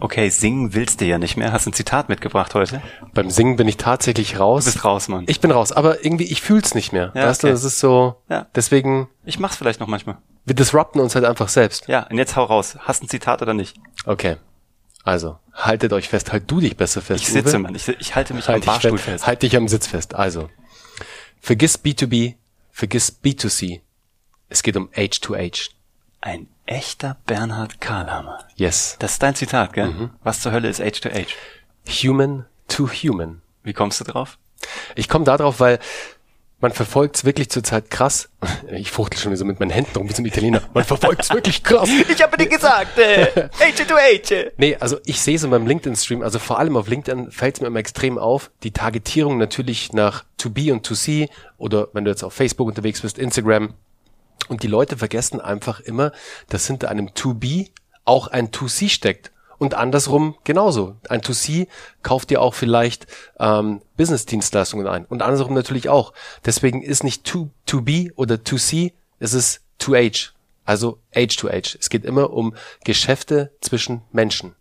Okay, singen willst du ja nicht mehr. Hast ein Zitat mitgebracht heute? Beim Singen bin ich tatsächlich raus. Du bist raus, Mann. Ich bin raus, aber irgendwie, ich fühl's nicht mehr. Ja, weißt okay. du, das ist so, Ja. deswegen, Ich mach's vielleicht noch manchmal. wir disrupten uns halt einfach selbst. Ja, und jetzt hau raus. Hast ein Zitat oder nicht? Okay. Also, haltet euch fest, halt du dich besser fest. Ich sitze, Uwe. Mann. Ich, ich halte mich Halt am Barstuhl fest, fest. halt dich am Sitz fest. Also, vergiss B2B, vergiss B2C. Es geht um H2H. Ein echter Bernhard Karlhammer. Yes. Das ist dein Zitat, gell? Mhm. Was zur Hölle ist H2H? Human to human. Wie kommst du drauf? Ich komme da drauf, weil man verfolgt's wirklich zurzeit krass. Ich fuchtel schon so mit meinen Händen rum wie so ein Italiener. Man verfolgt's wirklich krass. Ich habe dir gesagt, äh, H2H. Nee, also ich sehe es in meinem LinkedIn-Stream, also vor allem auf LinkedIn fällt es mir immer extrem auf, die Targetierung natürlich nach To B und To C oder wenn du jetzt auf Facebook unterwegs bist, Instagram. Und die Leute vergessen einfach immer, dass hinter einem To B auch ein To C steckt. Und andersrum genauso. Ein To C kauft dir auch vielleicht ähm, Business-Dienstleistungen ein. Und andersrum natürlich auch. Deswegen ist nicht To, to B oder To C, es ist To H. Also Age to Age. Es geht immer um Geschäfte zwischen Menschen.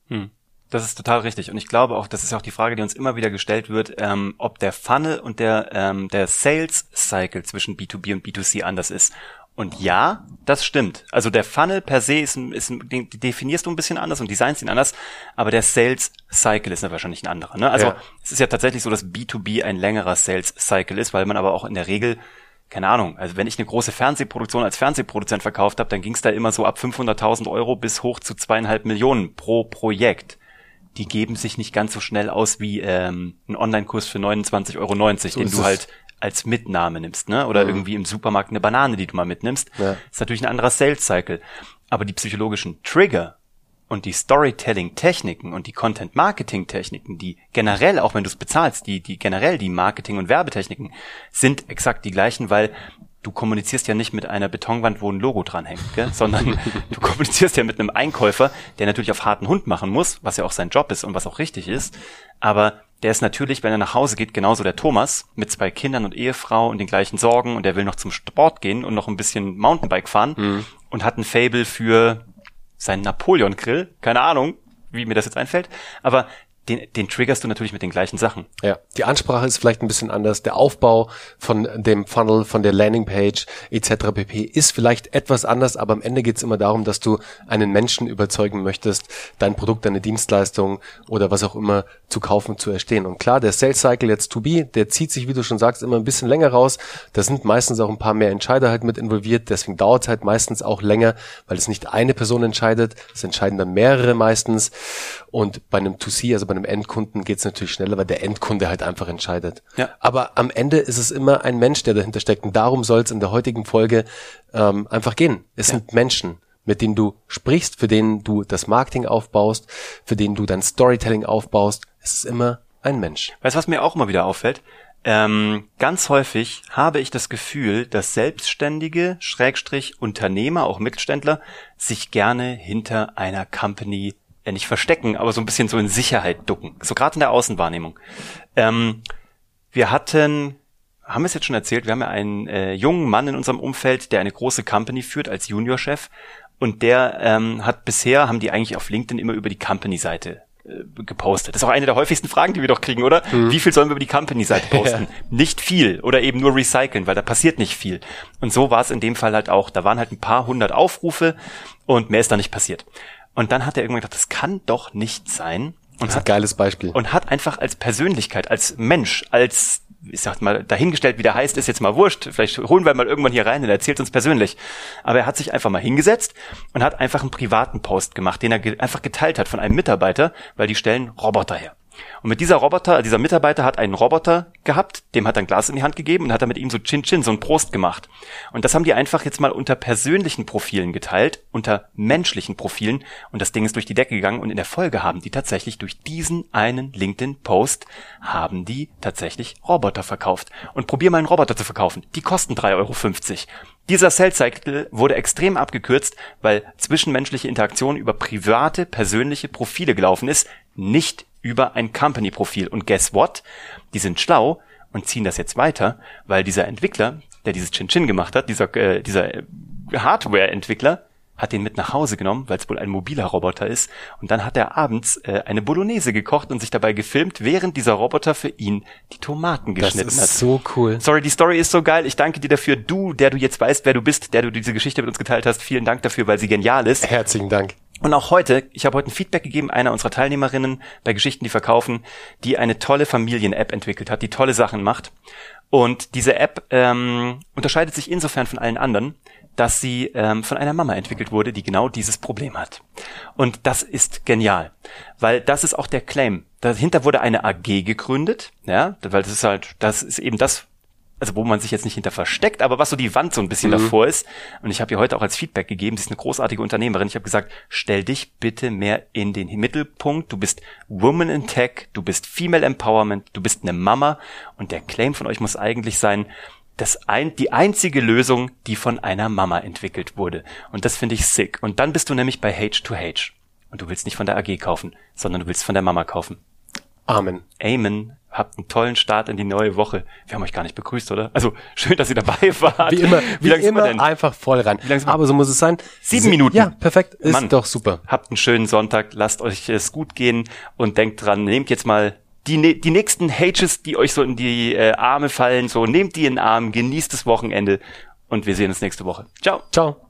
Das ist total richtig. Und ich glaube auch, das ist auch die Frage, die uns immer wieder gestellt wird, ähm, ob der Funnel und der, ähm, der Sales Cycle zwischen B2B und B2C anders ist. Und ja, das stimmt. Also der Funnel per se ist, ein- ist ein- den definierst du ein bisschen anders und designst ihn anders, aber der Sales Cycle ist ja wahrscheinlich ein anderer. Ne? Also Ja. es ist ja tatsächlich so, dass B2B ein längerer Sales Cycle ist, weil man aber auch in der Regel keine Ahnung, also wenn ich eine große Fernsehproduktion als Fernsehproduzent verkauft habe, dann ging es da immer so ab 500.000 Euro bis hoch zu zweieinhalb Millionen pro Projekt. Die geben sich nicht ganz so schnell aus wie ähm, ein Online-Kurs für 29,90 Euro, den ist du halt als Mitnahme nimmst, ne? Oder irgendwie im Supermarkt eine Banane, die du mal mitnimmst. Ja. Ist natürlich ein anderer Sales-Cycle. Aber die psychologischen Trigger und die Storytelling-Techniken und die Content-Marketing-Techniken, die generell, auch wenn du es bezahlst, die, die generell die Marketing- und Werbetechniken sind exakt die gleichen, weil du kommunizierst ja nicht mit einer Betonwand, wo ein Logo dranhängt, gell? sondern du kommunizierst ja mit einem Einkäufer, der natürlich auf harten Hund machen muss, was ja auch sein Job ist und was auch richtig ist, aber der ist natürlich, wenn er nach Hause geht, genauso der Thomas mit zwei Kindern und Ehefrau und den gleichen Sorgen und der will noch zum Sport gehen und noch ein bisschen Mountainbike fahren und hat ein Fable für seinen Napoleon-Grill, keine Ahnung, wie mir das jetzt einfällt, aber den, den triggerst du natürlich mit den gleichen Sachen. Ja, die Ansprache ist vielleicht ein bisschen anders. Der Aufbau von dem Funnel, von der Landingpage etc. pp. ist vielleicht etwas anders, aber am Ende geht es immer darum, dass du einen Menschen überzeugen möchtest, dein Produkt, deine Dienstleistung oder was auch immer zu kaufen, zu erstehen. Und klar, der Sales Cycle jetzt to be, der zieht sich, wie du schon sagst, immer ein bisschen länger raus. Da sind meistens auch ein paar mehr Entscheider halt mit involviert. Deswegen dauert halt meistens auch länger, weil es nicht eine Person entscheidet. Es entscheiden dann mehrere meistens. Und bei einem To-C, also bei einem Endkunden, geht es natürlich schneller, weil der Endkunde halt einfach entscheidet. Ja. Aber am Ende ist es immer ein Mensch, der dahinter steckt. Und darum soll es in der heutigen Folge ähm, einfach gehen. Es sind Menschen, mit denen du sprichst, für denen du das Marketing aufbaust, für denen du dein Storytelling aufbaust. Es ist immer ein Mensch. Weißt du, was mir auch immer wieder auffällt? Ähm, ganz häufig habe ich das Gefühl, dass Selbstständige, Schrägstrich, Unternehmer, auch Mittelständler, sich gerne hinter einer Company ja nicht verstecken, aber so ein bisschen so in Sicherheit ducken. So gerade in der Außenwahrnehmung. Ähm, wir hatten, haben wir es jetzt schon erzählt, wir haben ja einen äh, jungen Mann in unserem Umfeld, der eine große Company führt als Juniorchef und der ähm, hat bisher, haben die eigentlich auf LinkedIn immer über die Company-Seite äh, gepostet. Das ist auch eine der häufigsten Fragen, die wir doch kriegen, oder? Wie viel sollen wir über die Company-Seite posten? Nicht viel oder eben nur recyceln, weil da passiert nicht viel. Und so war es in dem Fall halt auch. Da waren halt ein paar hundert Aufrufe und mehr ist da nicht passiert. Und dann hat er irgendwann gedacht, das kann doch nicht sein. Und Das ist ein hat geiles Beispiel. und hat einfach als Persönlichkeit, als Mensch, als, ich sag mal, dahingestellt, wie der heißt, ist jetzt mal wurscht. Vielleicht holen wir mal irgendwann hier rein und er erzählt uns persönlich. Aber er hat sich einfach mal hingesetzt und hat einfach einen privaten Post gemacht, den er ge einfach geteilt hat von einem Mitarbeiter, weil die stellen Roboter her. Und mit dieser Roboter, dieser Mitarbeiter hat einen Roboter gehabt, dem hat er ein Glas in die Hand gegeben und hat er mit ihm so Chin Chin, so ein Prost gemacht. Und das haben die einfach jetzt mal unter persönlichen Profilen geteilt, unter menschlichen Profilen und das Ding ist durch die Decke gegangen und in der Folge haben die tatsächlich durch diesen einen LinkedIn-Post haben die tatsächlich Roboter verkauft. Und probier mal einen Roboter zu verkaufen. Die kosten 3,50 Euro. Dieser Sales Cycle wurde extrem abgekürzt, weil zwischenmenschliche Interaktion über private, persönliche Profile gelaufen ist, nicht über ein Company-Profil. Und guess what? Die sind schlau und ziehen das jetzt weiter, weil dieser Entwickler, der dieses Chin-Chin gemacht hat, dieser, äh, dieser äh, Hardware-Entwickler, hat den mit nach Hause genommen, weil es wohl ein mobiler Roboter ist. Und dann hat er abends äh, eine Bolognese gekocht und sich dabei gefilmt, während dieser Roboter für ihn die Tomaten geschnitten das ist hat. so cool. Sorry, die Story ist so geil. Ich danke dir dafür. Du, der du jetzt weißt, wer du bist, der du diese Geschichte mit uns geteilt hast. Vielen Dank dafür, weil sie genial ist. Herzlichen Dank. Und auch heute, ich habe heute ein Feedback gegeben, einer unserer Teilnehmerinnen bei Geschichten, die verkaufen, die eine tolle Familien-App entwickelt hat, die tolle Sachen macht. Und diese App ähm, unterscheidet sich insofern von allen anderen, dass sie ähm, von einer Mama entwickelt wurde, die genau dieses Problem hat. Und das ist genial, weil das ist auch der Claim. Dahinter wurde eine AG gegründet, ja, weil das ist halt, das ist eben das, also wo man sich jetzt nicht hinter versteckt, aber was so die Wand so ein bisschen mhm. davor ist. Und ich habe ihr heute auch als Feedback gegeben, sie ist eine großartige Unternehmerin. Ich habe gesagt, stell dich bitte mehr in den Mittelpunkt. Du bist Woman in Tech, du bist Female Empowerment, du bist eine Mama. Und der Claim von euch muss eigentlich sein, das ein, die einzige Lösung, die von einer Mama entwickelt wurde. Und das finde ich sick. Und dann bist du nämlich bei H2H. Und du willst nicht von der AG kaufen, sondern du willst von der Mama kaufen. Amen. Amen. Habt einen tollen Start in die neue Woche. Wir haben euch gar nicht begrüßt, oder? Also schön, dass ihr dabei wart. Wie immer, wie, wie immer einfach voll rein. Aber so muss es sein. Sieben Minuten. Ja, perfekt. Ist Mann, doch super. Habt einen schönen Sonntag. Lasst euch es gut gehen und denkt dran, nehmt jetzt mal die, die nächsten Hages, die euch so in die äh, Arme fallen, so nehmt die in den Arm, genießt das Wochenende und wir sehen uns nächste Woche. Ciao. Ciao.